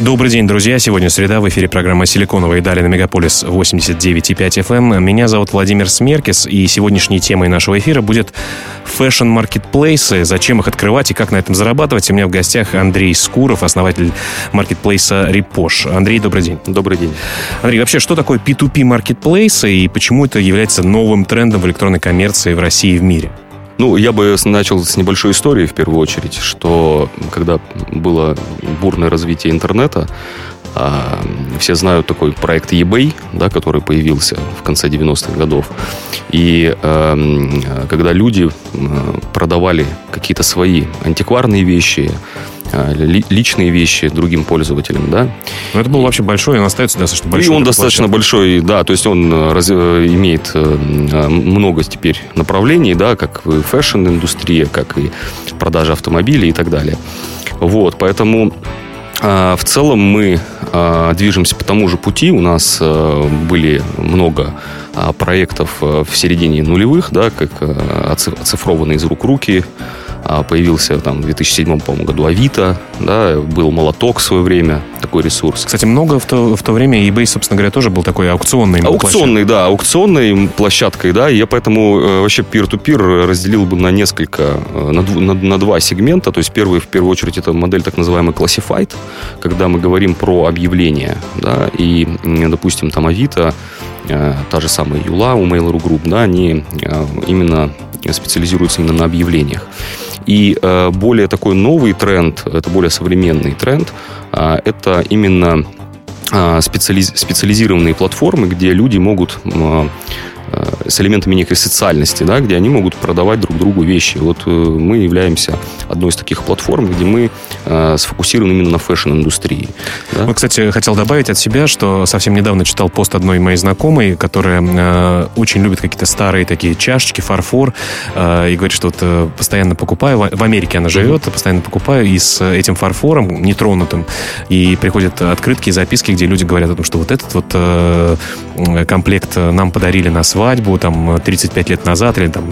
Добрый день, друзья. Сегодня среда. В эфире программа «Силиконовые дали» на Мегаполис 89,5 FM. Меня зовут Владимир Смеркис, и сегодняшней темой нашего эфира будет fashion -маркетплейсы, зачем их открывать и как на этом зарабатывать. У меня в гостях Андрей Скуров, основатель маркетплейса Reposh. Андрей, добрый день. Добрый день. Андрей, вообще, что такое P2P маркетплейсы и почему это является новым трендом в электронной коммерции в России и в мире? Ну, я бы начал с небольшой истории в первую очередь, что когда было бурное развитие интернета, а, все знают такой проект eBay, да, который появился в конце 90-х годов. И э, когда люди продавали какие-то свои антикварные вещи, личные вещи другим пользователям, да. Но это был вообще большой, он остается достаточно большой. И он достаточно большой, да, то есть он э, раз, э, имеет э, много теперь направлений, да, как и фэшн-индустрия, как и продажа автомобилей и так далее. Вот, поэтому в целом мы движемся по тому же пути. У нас были много проектов в середине нулевых, да, как оцифрованные из рук руки, появился там в 2007 по году Авито, да, был Молоток в свое время, такой ресурс. Кстати, много в то, в то время eBay, собственно говоря, тоже был такой аукционный. Аукционный, площадкой. да, аукционной площадкой, да, я поэтому э, вообще peer-to-peer разделил бы на несколько, э, на, на, на два сегмента, то есть первый, в первую очередь, это модель так называемый classified, когда мы говорим про объявления, да, и, допустим, там Авито, э, та же самая Юла у Mail.ru Group, да, они именно специализируются именно на объявлениях. И э, более такой новый тренд, это более современный тренд, э, это именно э, специализ, специализированные платформы, где люди могут с элементами некой социальности, да, где они могут продавать друг другу вещи. Вот э, мы являемся одной из таких платформ, где мы э, сфокусированы именно на фэшн-индустрии. Да? Вот, кстати, хотел добавить от себя, что совсем недавно читал пост одной моей знакомой, которая э, очень любит какие-то старые такие чашечки, фарфор, э, и говорит, что вот э, постоянно покупаю, в, в Америке она живет, mm-hmm. постоянно покупаю, и с этим фарфором, нетронутым, и приходят открытки и записки, где люди говорят о том, что вот этот вот э, комплект нам подарили на свадьбу, свадьбу там 35 лет назад или там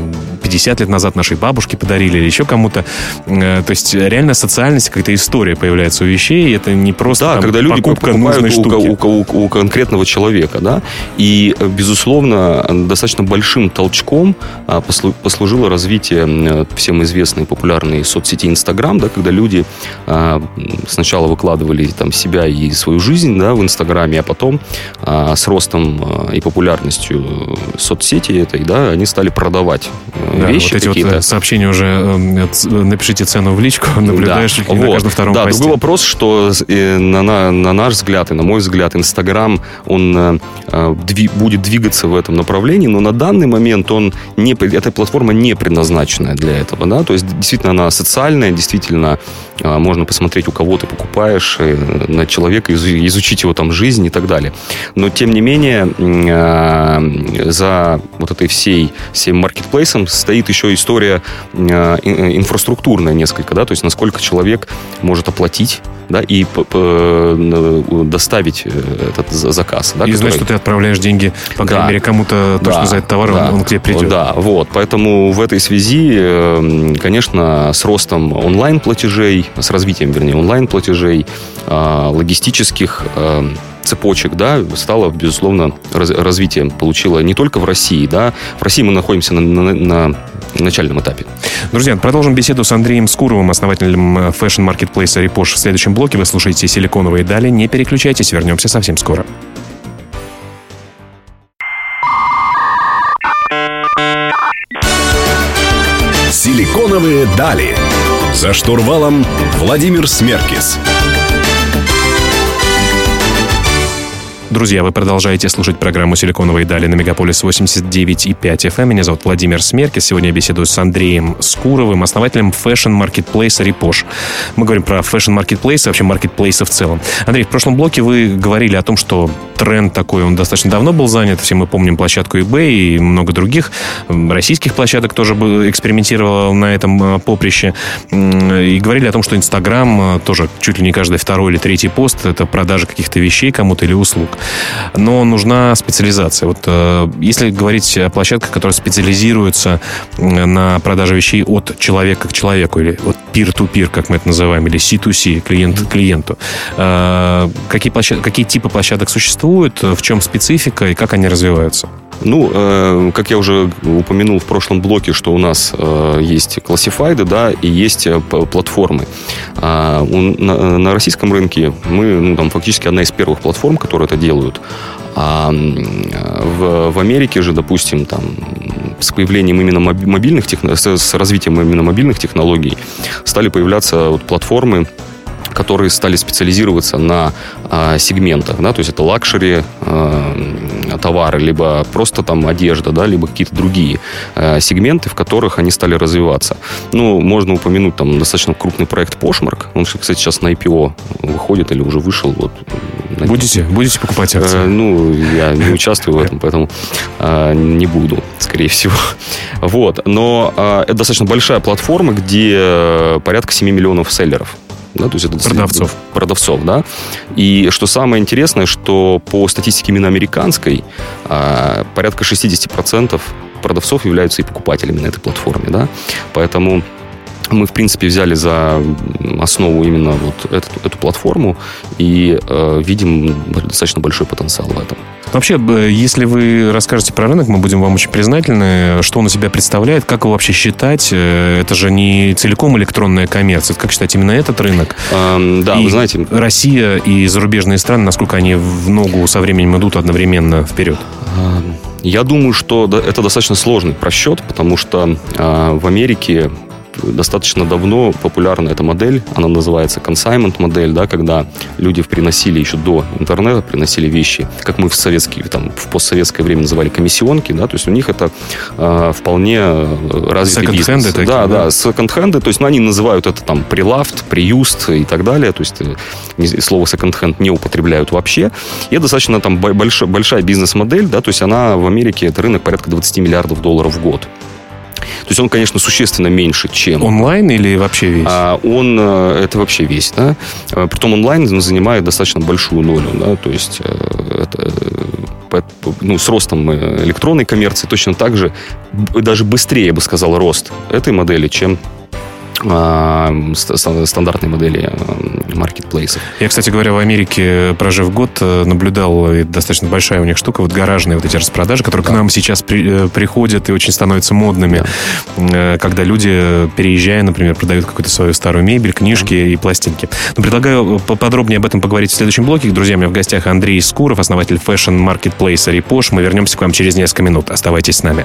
50 лет назад нашей бабушке подарили или еще кому-то. Э, то есть реально социальность, какая-то история появляется у вещей. Это не просто да, там, когда люди покупка нужной у, штуки. У, у, у, конкретного человека, да. И, безусловно, достаточно большим толчком а, послужило развитие всем известной популярной соцсети Инстаграм, да, когда люди а, сначала выкладывали там себя и свою жизнь да, в Инстаграме, а потом а, с ростом и популярностью соцсети этой, да, они стали продавать э, да, вещи вот эти какие-то. Вот сообщения уже э, напишите цену в личку, наблюдаешь да, вот. на каждом втором Да, посте. другой вопрос, что э, на, на, на наш взгляд и на мой взгляд Инстаграм, он дви, будет двигаться в этом направлении, но на данный момент он не, эта платформа не предназначенная для этого, да, то есть действительно она социальная, действительно можно посмотреть, у кого ты покупаешь, на человека, изучить его там жизнь и так далее. Но, тем не менее, за вот этой всей, всем маркетплейсом стоит еще история э, э, инфраструктурная несколько, да, то есть насколько человек может оплатить, да, и доставить э, этот заказ. Да, и который... знать, что ты отправляешь деньги, по крайней да. мере, кому-то точно да. за этот товар, да. он, он к тебе придет. Да, вот, поэтому в этой связи, конечно, с ростом онлайн-платежей, с развитием, вернее, онлайн-платежей, логистических цепочек, да, стало, безусловно, раз, развитием получило не только в России, да, в России мы находимся на, на, на начальном этапе. Друзья, продолжим беседу с Андреем Скуровым, основателем фэшн-маркетплейса Reposh. В следующем блоке вы слушаете «Силиконовые дали». Не переключайтесь, вернемся совсем скоро. «Силиконовые дали». За штурвалом Владимир Смеркис. Друзья, вы продолжаете слушать программу «Силиконовые дали» на Мегаполис 89,5 FM. Меня зовут Владимир Смеркис. Сегодня я беседую с Андреем Скуровым, основателем фэшн-маркетплейса «Reposh». Мы говорим про фэшн-маркетплейсы, вообще маркетплейсы в целом. Андрей, в прошлом блоке вы говорили о том, что тренд такой, он достаточно давно был задан. Все мы помним площадку eBay и много других российских площадок тоже экспериментировал на этом э, поприще. И говорили о том, что Инстаграм э, тоже чуть ли не каждый второй или третий пост — это продажа каких-то вещей кому-то или услуг но нужна специализация. Вот э, если говорить о площадках, которые специализируются на продаже вещей от человека к человеку, или от peer-to-peer, как мы это называем, или C2C, клиент к клиенту, э, какие, площад... какие типы площадок существуют, в чем специфика и как они развиваются? Ну, э, как я уже упомянул в прошлом блоке, что у нас э, есть классифайды, да, и есть э, платформы. А, на, на российском рынке мы, ну, там, фактически одна из первых платформ, которые это делают. А в, в Америке же, допустим, там, с появлением именно мобильных технологий, с развитием именно мобильных технологий стали появляться вот платформы, которые стали специализироваться на э, сегментах, да, то есть это лакшери э, товары, либо просто там одежда, да, либо какие-то другие э, сегменты, в которых они стали развиваться. Ну, можно упомянуть там достаточно крупный проект Poshmark, он, кстати, сейчас на IPO выходит или уже вышел. Вот, будете, будете покупать акции? Э, ну, я не участвую в этом, поэтому э, не буду, скорее всего. Вот, но э, это достаточно большая платформа, где порядка 7 миллионов селлеров. Да, то есть это продавцов. Продавцов, да. И что самое интересное, что по статистике именно американской, а, порядка 60% продавцов являются и покупателями на этой платформе, да. Поэтому мы, в принципе, взяли за основу именно вот эту, эту платформу и э, видим достаточно большой потенциал в этом. Вообще, если вы расскажете про рынок, мы будем вам очень признательны. Что он из себя представляет, как его вообще считать? Э, это же не целиком электронная коммерция. Как считать именно этот рынок? Эм, да, и вы знаете... Россия и зарубежные страны, насколько они в ногу со временем идут одновременно вперед? Я думаю, что это достаточно сложный просчет, потому что э, в Америке достаточно давно популярна эта модель. Она называется consignment модель, да, когда люди приносили еще до интернета, приносили вещи, как мы в советские, там, в постсоветское время называли комиссионки, да, то есть у них это э, вполне развитый бизнес. Такие, да, да, да, секонд-хенды, то есть ну, они называют это там прилафт, приюст и так далее, то есть э, слово секонд-хенд не употребляют вообще. И это достаточно там большая, большая бизнес-модель, да, то есть она в Америке, это рынок порядка 20 миллиардов долларов в год. То есть он, конечно, существенно меньше, чем... Онлайн или вообще весь? А, он, э, это вообще весь, да. А, притом онлайн занимает достаточно большую долю, да, то есть э, это ну, с ростом электронной коммерции точно так же, даже быстрее, я бы сказал, рост этой модели, чем стандартной модели маркетплейсов. Я, кстати говоря, в Америке, прожив год, э, наблюдал достаточно большая у них штука, вот гаражные вот эти распродажи, которые да. к нам сейчас при, э, приходят и очень становятся модными, да. Э, когда люди, переезжая, например, продают какую-то свою старую мебель, книжки да. и пластинки. Но предлагаю поподробнее об этом поговорить в следующем блоке. Друзья, у меня в гостях Андрей Скуров, основатель фэшн-маркетплейса Reposh. Мы вернемся к вам через несколько минут. Оставайтесь с нами.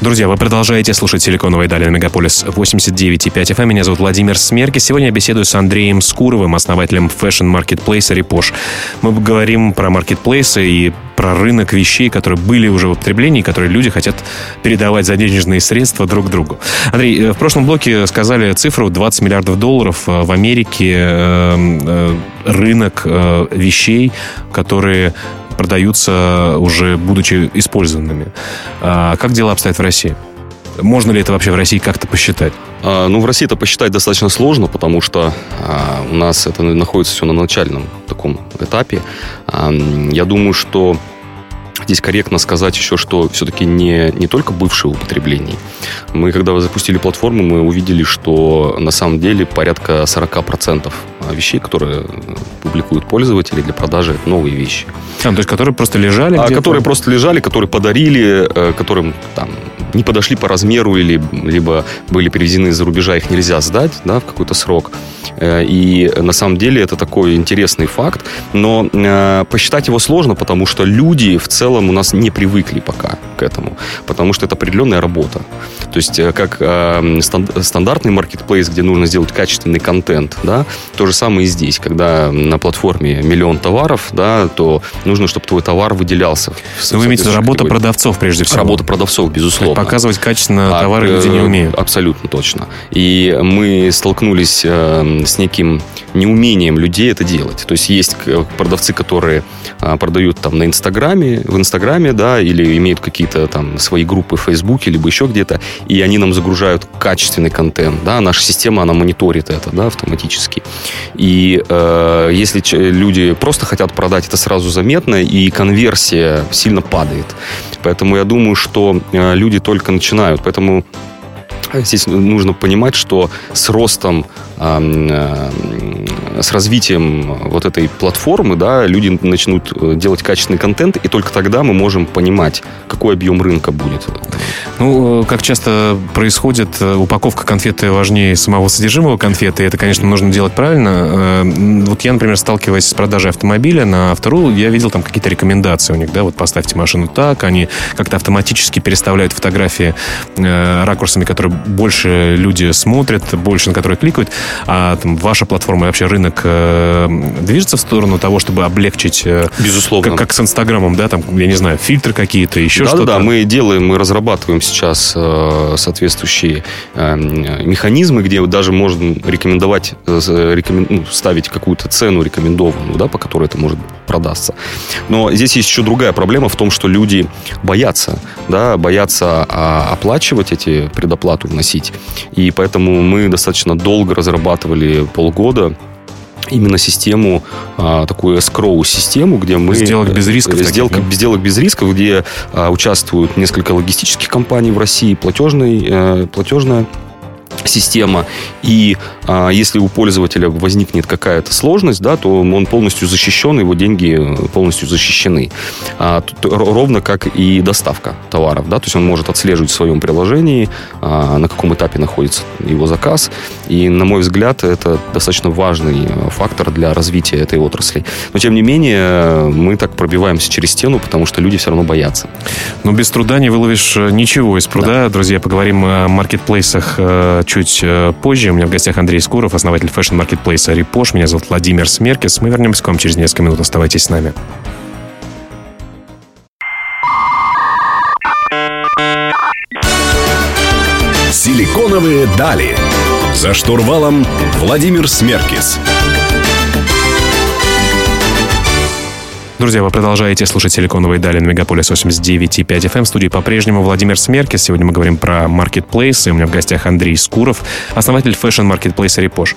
Друзья, вы продолжаете слушать «Силиконовые дали» на Мегаполис 89,5 FM. Меня зовут Владимир Смеркис. Сегодня я беседую с Андреем Скуровым, основателем фэшн-маркетплейса «Reposh». Мы говорим про маркетплейсы и про рынок вещей, которые были уже в употреблении, которые люди хотят передавать за денежные средства друг другу. Андрей, э, в прошлом блоке сказали цифру 20 миллиардов долларов э, в Америке э, рынок вещей, которые продаются уже будучи использованными. А как дела обстоят в России? Можно ли это вообще в России как-то посчитать? А, ну, в России это посчитать достаточно сложно, потому что а, у нас это находится все на начальном таком этапе. А, я думаю, что Здесь корректно сказать еще, что все-таки не, не только бывшее употребление. Мы, когда запустили платформу, мы увидели, что на самом деле порядка 40% вещей, которые публикуют пользователи для продажи, это новые вещи. А, то есть, которые просто лежали? А, которые просто лежали, которые подарили, э, которым там не подошли по размеру или либо были привезены из-за рубежа, их нельзя сдать да, в какой-то срок. Э, и на самом деле это такой интересный факт, но э, посчитать его сложно, потому что люди в целом у нас не привыкли пока к этому, потому что это определенная работа. То есть э, как стандартный маркетплейс, где нужно сделать качественный контент, да, то же самое и здесь, когда на платформе миллион товаров, да, то нужно, чтобы твой товар выделялся. В, Но вы имеете работа продавцов прежде всего? Работа продавцов, безусловно. Показывать качественно а, товары люди не умеют. Абсолютно точно. И мы столкнулись с неким неумением людей это делать. То есть есть продавцы, которые продают там на Инстаграме, в Инстаграме, да, или имеют какие-то там свои группы в Фейсбуке, либо еще где-то, и они нам загружают качественный контент, да, наша система, она мониторит это, да, автоматически. И э, если люди просто хотят продать, это сразу заметно, и конверсия сильно падает. Поэтому я думаю, что э, люди только начинают. Поэтому Здесь нужно понимать, что с ростом, э, с развитием вот этой платформы, да, люди начнут э, делать качественный контент, и только тогда мы можем понимать, какой объем рынка будет. Ну, э, как часто происходит, упаковка конфеты важнее самого содержимого конфеты, и это, конечно, нужно делать правильно. Вот я, например, сталкиваясь с продажей автомобиля на Автору, я видел там какие-то рекомендации у них, да, вот поставьте машину так, они как-то автоматически переставляют фотографии ракурсами, которые больше люди смотрят, больше на которые кликают, а там, ваша платформа и вообще рынок э, движется в сторону того, чтобы облегчить... Э, Безусловно. Как, как с Инстаграмом, да, там, я не знаю, фильтры какие-то, еще да, что-то. Да, да, мы делаем, мы разрабатываем сейчас э, соответствующие э, механизмы, где даже можно рекомендовать, э, рекомен, ну, ставить какую-то цену рекомендованную, да, по которой это может продастся. Но здесь есть еще другая проблема в том, что люди боятся, да, боятся а, оплачивать эти предоплату вносить. И поэтому мы достаточно долго разрабатывали полгода именно систему, а, такую escrow-систему, где мы... Сделок без рисков. Сделок, таких, да? сделок без рисков, где а, участвуют несколько логистических компаний в России, платежный, а, платежная система, и а, если у пользователя возникнет какая-то сложность, да, то он полностью защищен, его деньги полностью защищены. А, тут, ровно как и доставка товаров, да, то есть он может отслеживать в своем приложении, а, на каком этапе находится его заказ, и, на мой взгляд, это достаточно важный фактор для развития этой отрасли. Но, тем не менее, мы так пробиваемся через стену, потому что люди все равно боятся. Но без труда не выловишь э, ничего из пруда. Да. Друзья, поговорим о маркетплейсах э, чуть э, позже. У меня в гостях Андрей Скуров, основатель фэшн-маркетплейса Reposh. Меня зовут Владимир Смеркис. Мы вернемся к вам через несколько минут. Оставайтесь с нами. Силиконовые дали. За штурвалом Владимир Смеркис. Друзья, вы продолжаете слушать «Силиконовые дали» на Мегаполис 89,5 FM. В студии по-прежнему Владимир Смеркис. Сегодня мы говорим про маркетплейс. И у меня в гостях Андрей Скуров, основатель фэшн-маркетплейса «Reposh».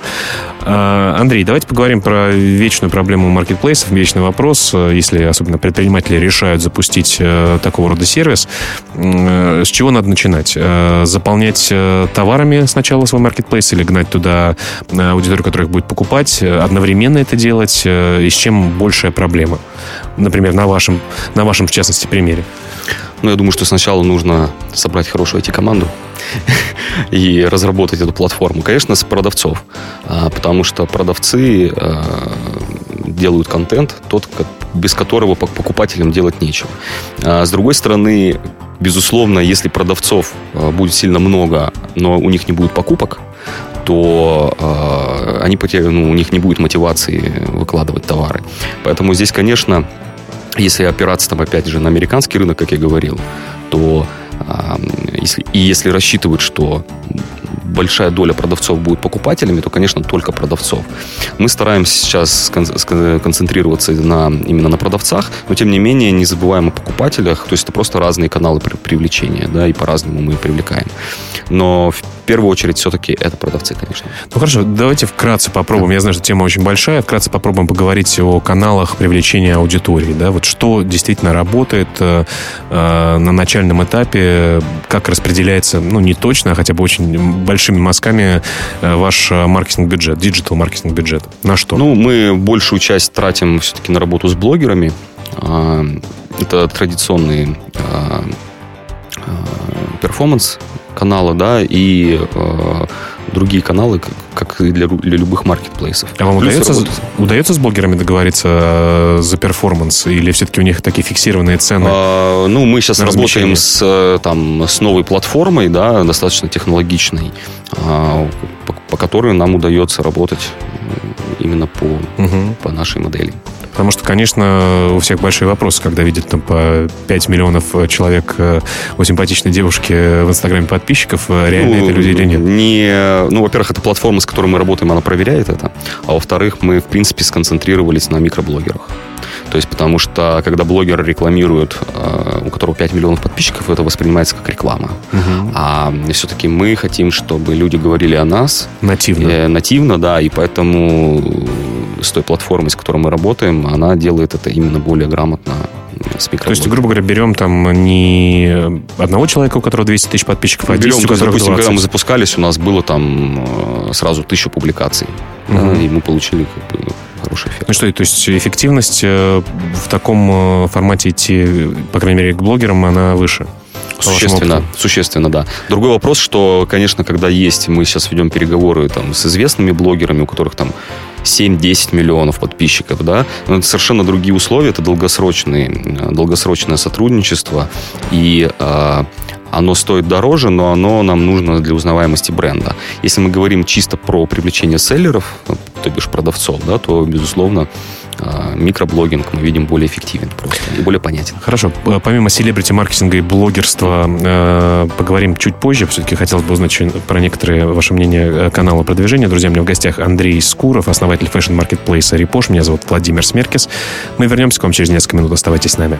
А, Андрей, давайте поговорим про вечную проблему маркетплейсов, вечный вопрос. Если особенно предприниматели решают запустить э, такого рода сервис, с чего надо начинать? Э, заполнять э, товарами сначала свой маркетплейс или гнать туда аудиторию, которая их будет покупать? Одновременно это делать? И с чем большая проблема? например, на вашем, на вашем, в частности, примере? Ну, я думаю, что сначала нужно собрать хорошую IT-команду и разработать эту платформу. Конечно, с продавцов, а, потому что продавцы а, делают контент, тот, без которого покупателям делать нечего. А с другой стороны, безусловно, если продавцов будет сильно много, но у них не будет покупок, то э, они потеряют, ну, у них не будет мотивации выкладывать товары. Поэтому здесь, конечно, если опираться там опять же на американский рынок, как я говорил, то и если рассчитывать, что большая доля продавцов будет покупателями, то, конечно, только продавцов. Мы стараемся сейчас концентрироваться на, именно на продавцах, но, тем не менее, не забываем о покупателях. То есть это просто разные каналы привлечения, да, и по-разному мы привлекаем. Но в первую очередь все-таки это продавцы, конечно. Ну хорошо, давайте вкратце попробуем. Да. Я знаю, что тема очень большая. Вкратце попробуем поговорить о каналах привлечения аудитории. Да? Вот что действительно работает э, э на начальном этапе, как распределяется, ну не точно, а хотя бы очень большими мазками э, ваш маркетинг-бюджет, диджитал-маркетинг-бюджет. На что? Ну, мы большую часть тратим все-таки на работу с блогерами. А, это традиционные а, перформанс каналы, да, и э, другие каналы, как, и для, для любых маркетплейсов. А вам удается, удается с блогерами договориться э, за перформанс? Или все-таки у них такие фиксированные цены? А, ну, мы сейчас работаем с, э, там, с новой платформой, да, достаточно технологичной, а, по, по которой нам удается работать именно по, угу. по нашей модели. Потому что, конечно, у всех большие вопросы, когда видят там по 5 миллионов э, человек э, у симпатичной девушки в Инстаграме подписчиков, э, реально ну, это люди или нет? Не, ну, во-первых, эта платформа, с которой мы работаем, она проверяет это. А во-вторых, мы, в принципе, сконцентрировались на микроблогерах. То есть, потому что, когда блогер рекламирует, у которого 5 миллионов подписчиков, это воспринимается как реклама. Угу. А все-таки мы хотим, чтобы люди говорили о нас. Нативно. Э, нативно, да, и поэтому с той платформой, с которой мы работаем, она делает это именно более грамотно с То есть, грубо говоря, берем там не одного человека, у которого 200 тысяч подписчиков, а 10, берем, у которого допустим, 20. когда мы запускались, у нас было там э, сразу тысячу публикаций. Угу. Да, и мы получили как бы, хороший эффект. Ну что, то есть эффективность э, в таком э, формате идти, по крайней мере, к блогерам, она выше? Существенно, существенно, да. Другой вопрос, что, конечно, когда есть, мы сейчас ведем переговоры там, с известными блогерами, у которых там 7-10 миллионов подписчиков, да, но это совершенно другие условия, это долгосрочные, долгосрочное сотрудничество, и э, оно стоит дороже, но оно нам нужно для узнаваемости бренда. Если мы говорим чисто про привлечение селлеров, то бишь продавцов, да, то, безусловно, а, микроблогинг мы видим более эффективен просто и более понятен. Хорошо. Помимо селебрити-маркетинга и блогерства, э, поговорим чуть позже. Все-таки хотелось бы узнать про некоторые ваше мнение э, канала продвижения. Друзья, у меня в гостях Андрей Скуров, основатель фэшн-маркетплейса Reposh. Меня зовут Владимир Смеркис. Мы вернемся к вам через несколько минут. Оставайтесь с нами.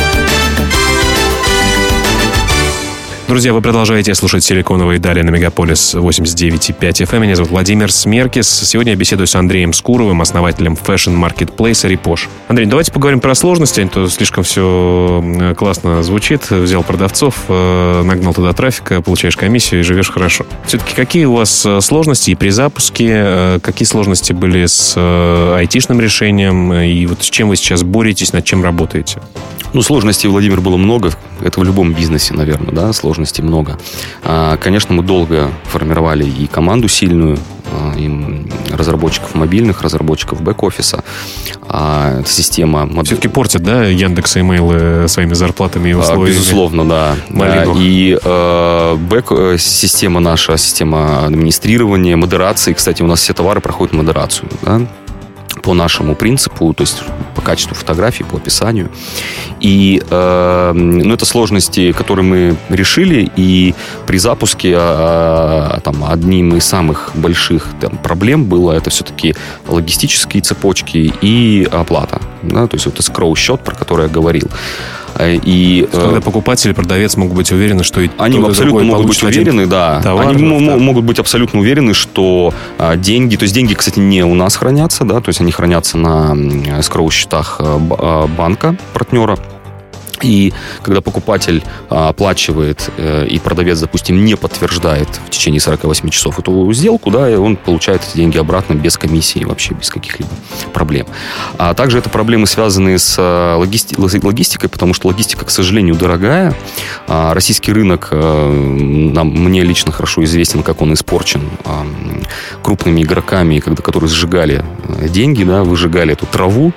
Друзья, вы продолжаете слушать «Силиконовые дали» на Мегаполис 89.5 FM. Меня зовут Владимир Смеркис. Сегодня я беседую с Андреем Скуровым, основателем фэшн-маркетплейса «Reposh». Андрей, давайте поговорим про сложности. А то слишком все классно звучит. Взял продавцов, э, нагнал туда трафика, получаешь комиссию и живешь хорошо. Все-таки какие у вас э, сложности и при запуске? Э, какие сложности были с айтишным решением? И вот с чем вы сейчас боретесь, над чем работаете? Ну, сложностей, Владимир, было много. Это в любом бизнесе, наверное, да, сложностей много. А, конечно, мы долго формировали и команду сильную, а, и разработчиков мобильных, разработчиков бэк-офиса. А, система... Все-таки портят, да, Яндекс и имейлы своими зарплатами и условиями? Безусловно, да. Малину. И э, бэк-система наша, система администрирования, модерации. Кстати, у нас все товары проходят модерацию. Да? По нашему принципу, то есть по качеству фотографий, по описанию. И э, ну, это сложности, которые мы решили, и при запуске э, там, одним из самых больших там, проблем было это все-таки логистические цепочки и оплата. Да? То есть вот скроу счет, про который я говорил. Э, и, э, Когда покупатель продавец могут быть уверены, что они абсолютно могут быть уверены, да. Товар, они да. могут быть абсолютно уверены, что а, деньги, то есть деньги, кстати, не у нас хранятся, да, то есть они хранятся на скроу счетах э, банка партнера. И когда покупатель а, оплачивает э, и продавец, допустим, не подтверждает в течение 48 часов эту сделку, да, и он получает эти деньги обратно без комиссии, вообще без каких-либо проблем. А также это проблемы, связанные с а, логисти- логистикой, потому что логистика, к сожалению, дорогая. А российский рынок, э, нам, мне лично хорошо известен, как он испорчен крупными игроками, когда, которые сжигали э, деньги, да, выжигали эту траву.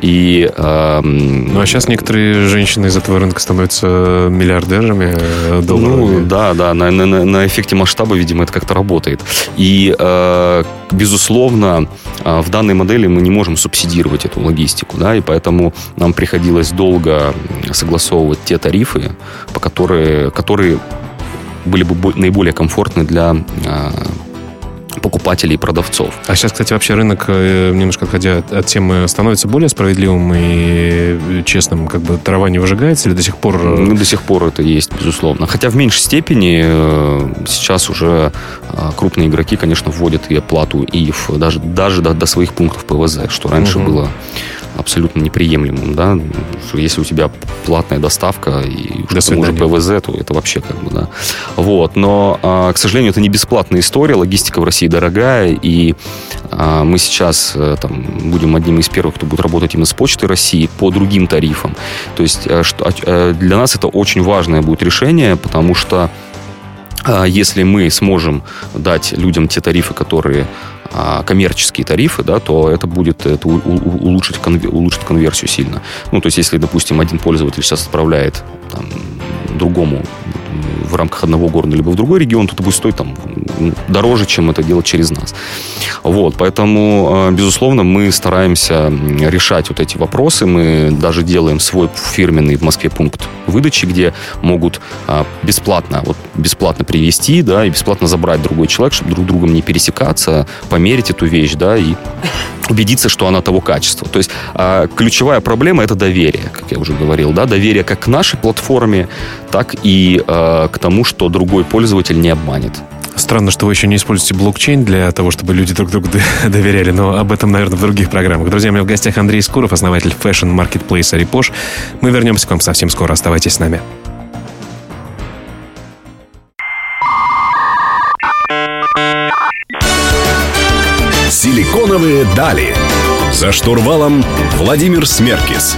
И, ну, а сейчас некоторые женщины женщины из этого рынка становятся миллиардерами э, долларовыми. Ну, да, да, на, на, на эффекте масштаба, видимо, это как-то работает. И, э, безусловно, э, в данной модели мы не можем субсидировать эту логистику, да, и поэтому нам приходилось долго согласовывать те тарифы, по которые, которые были бы наиболее комфортны для э, покупателей и продавцов. А сейчас, кстати, вообще рынок, э, немножко отходя от темы, становится более справедливым и честным? Как бы трава не выжигается или до сих пор... Э, ну, до сих пор это есть, безусловно. Хотя в меньшей степени э, сейчас уже крупные игроки, конечно, вводят и оплату и даже, даже до, до своих пунктов ПВЗ, что раньше угу. было абсолютно неприемлемым, да, если у тебя платная доставка и До что уже ПВЗ, то это вообще как бы, да. Вот, но, а, к сожалению, это не бесплатная история, логистика в России дорогая, и а, мы сейчас э, там будем одним из первых, кто будет работать именно с Почтой России по другим тарифам. То есть э, что, э, для нас это очень важное будет решение, потому что а, если мы сможем дать людям те тарифы, которые а, коммерческие тарифы, да, то это будет это улучшить, улучшить конверсию сильно. Ну, то есть, если, допустим, один пользователь сейчас отправляет там, другому в рамках одного города, либо в другой регион, то это будет стоить там дороже, чем это делать через нас. Вот, поэтому, э, безусловно, мы стараемся решать вот эти вопросы. Мы даже делаем свой фирменный в Москве пункт выдачи, где могут а, бесплатно, вот бесплатно привести, да, и бесплатно забрать другой человек, чтобы друг другом не пересекаться, померить эту вещь, да, и убедиться, что она того качества. То есть а, ключевая проблема это доверие, как я уже говорил, да, доверие как к нашей платформе, так и а, к тому, что другой пользователь не обманет. Странно, что вы еще не используете блокчейн для того, чтобы люди друг другу доверяли, но об этом, наверное, в других программах. Друзья, у меня в гостях Андрей Скуров, основатель фэшн-маркетплейса Reposh. Мы вернемся к вам совсем скоро. Оставайтесь с нами. Силиконовые дали. За штурвалом Владимир Смеркис.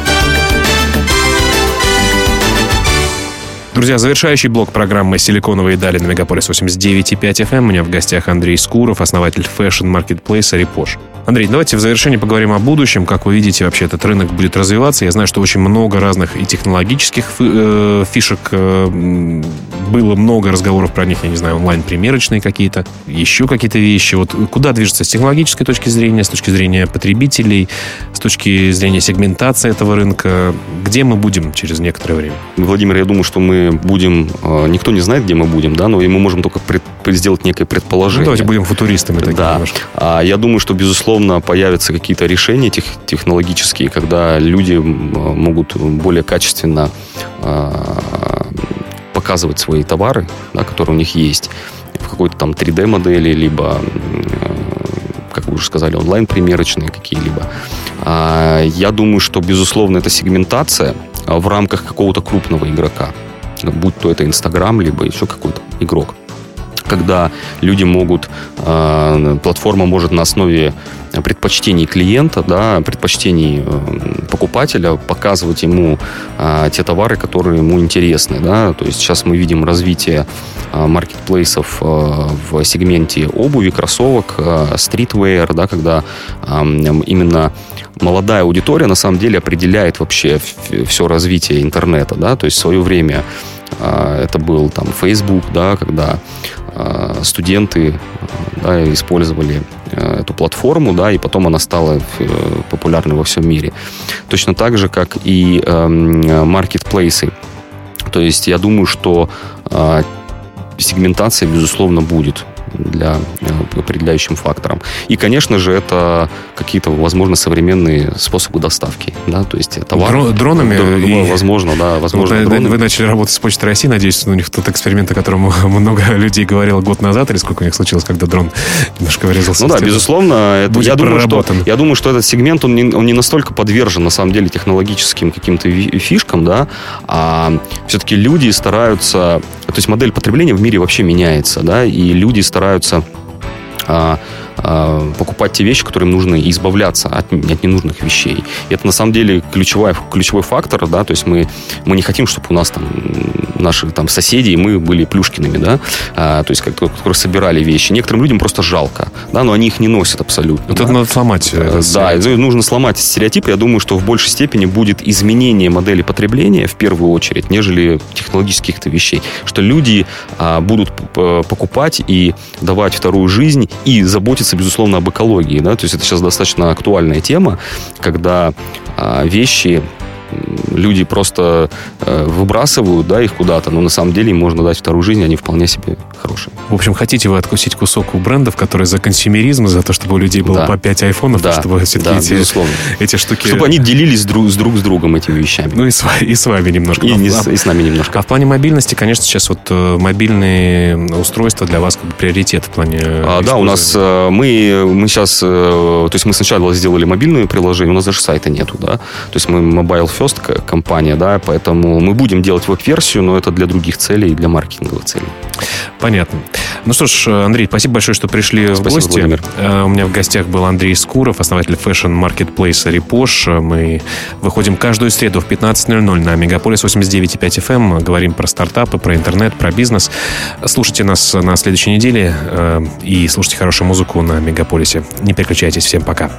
Друзья, завершающий блок программы «Силиконовые дали» на Мегаполис 89.5 FM. У меня в гостях Андрей Скуров, основатель фэшн-маркетплейса «Reposh». Андрей, давайте в завершении поговорим о будущем. Как вы видите, вообще этот рынок будет развиваться. Я знаю, что очень много разных и технологических э, фишек э, было, много разговоров про них, я не знаю, онлайн-примерочные какие-то, еще какие-то вещи. Вот куда движется с технологической точки зрения, с точки зрения потребителей, с точки зрения сегментации этого рынка? Где мы будем через некоторое время? Владимир, я думаю, что мы будем... Э, никто не знает, где мы будем, да, но мы можем только пред, сделать некое предположение. Ну, давайте будем футуристами. Да. А, я думаю, что, безусловно, появятся какие-то решения тех, технологические, когда люди могут более качественно э, показывать свои товары, да, которые у них есть, в какой-то там 3D-модели, либо, э, как вы уже сказали, онлайн-примерочные какие-либо. Э, я думаю, что, безусловно, эта сегментация в рамках какого-то крупного игрока, будь то это Инстаграм, либо еще какой-то игрок когда люди могут, э, платформа может на основе предпочтений клиента, да, предпочтений э, покупателя, показывать ему э, те товары, которые ему интересны. Да. То есть сейчас мы видим развитие маркетплейсов в сегменте обуви, кроссовок, стритвейр, да, когда э, именно молодая аудитория на самом деле определяет вообще все развитие интернета. Да. То есть в свое время это был там Facebook, да, когда студенты да, использовали э, эту платформу, да, и потом она стала э, популярной во всем мире. Точно так же, как и эм, маркетплейсы. То есть я думаю, что э, сегментация, безусловно, будет для э, определяющим фактором. И, конечно же, это какие-то, возможно, современные способы доставки. Да? То есть товар... Дро- дронами? Дрон, и... Возможно, да. Возможно, вот, дронами. Вы начали работать с Почтой России, надеюсь, у них тот эксперимент, о котором много людей говорило год назад, или сколько у них случилось, когда дрон немножко вырезался. Ну да, безусловно. Это, я, думаю, что, я думаю, что этот сегмент, он не, он не настолько подвержен, на самом деле, технологическим каким-то фишкам, да, а все-таки люди стараются... То есть модель потребления в мире вообще меняется, да, и люди стараются а, а, покупать те вещи, которые им нужны, и избавляться от, от ненужных вещей. И это на самом деле ключевой, ключевой фактор, да, то есть мы, мы не хотим, чтобы у нас там наши там соседи, и мы были плюшкиными, да, а, то есть как, которые собирали вещи. Некоторым людям просто жалко, да, но они их не носят абсолютно. Вот да. это надо сломать. Э, да, нужно сломать стереотипы. Я думаю, что в большей степени будет изменение модели потребления в первую очередь, нежели технологических то вещей. Что люди а, будут покупать и давать вторую жизнь и заботиться, безусловно, об экологии. Да? То есть это сейчас достаточно актуальная тема, когда а, вещи люди просто э, выбрасывают да, их куда-то, но на самом деле им можно дать вторую жизнь, они вполне себе хорошие. В общем, хотите вы откусить кусок у брендов, которые за консюмеризм, за то, чтобы у людей было Да. по 5 айфонов, Да, чтобы все-таки да, эти, безусловно. эти штуки... Чтобы они делились друг с друг с другом этими вещами. Ну и с, и с вами немножко. И, А- не с, и с нами немножко. А в плане мобильности, конечно, сейчас вот э, мобильные устройства для вас как бы приоритет в плане... А, да, у нас э, мы, мы сейчас, э, то есть мы сначала сделали мобильное приложение, у нас даже сайта нету, да, то есть мы mobile first компания, да, поэтому мы будем делать веб-версию, но это для других целей, для маркетинговых целей. Понятно. Ну что ж, Андрей, спасибо большое, что пришли в Спасибо, гости. Владимир. Э, У меня в гостях был Андрей Скуров, основатель фэшн-маркетплейса «Reposh». Мы выходим каждую среду в 15.00 на Мегаполис 89.5 FM. Говорим про стартапы, про интернет, про бизнес. Слушайте нас на следующей неделе э, и слушайте хорошую музыку на Мегаполисе. Не переключайтесь. Всем пока.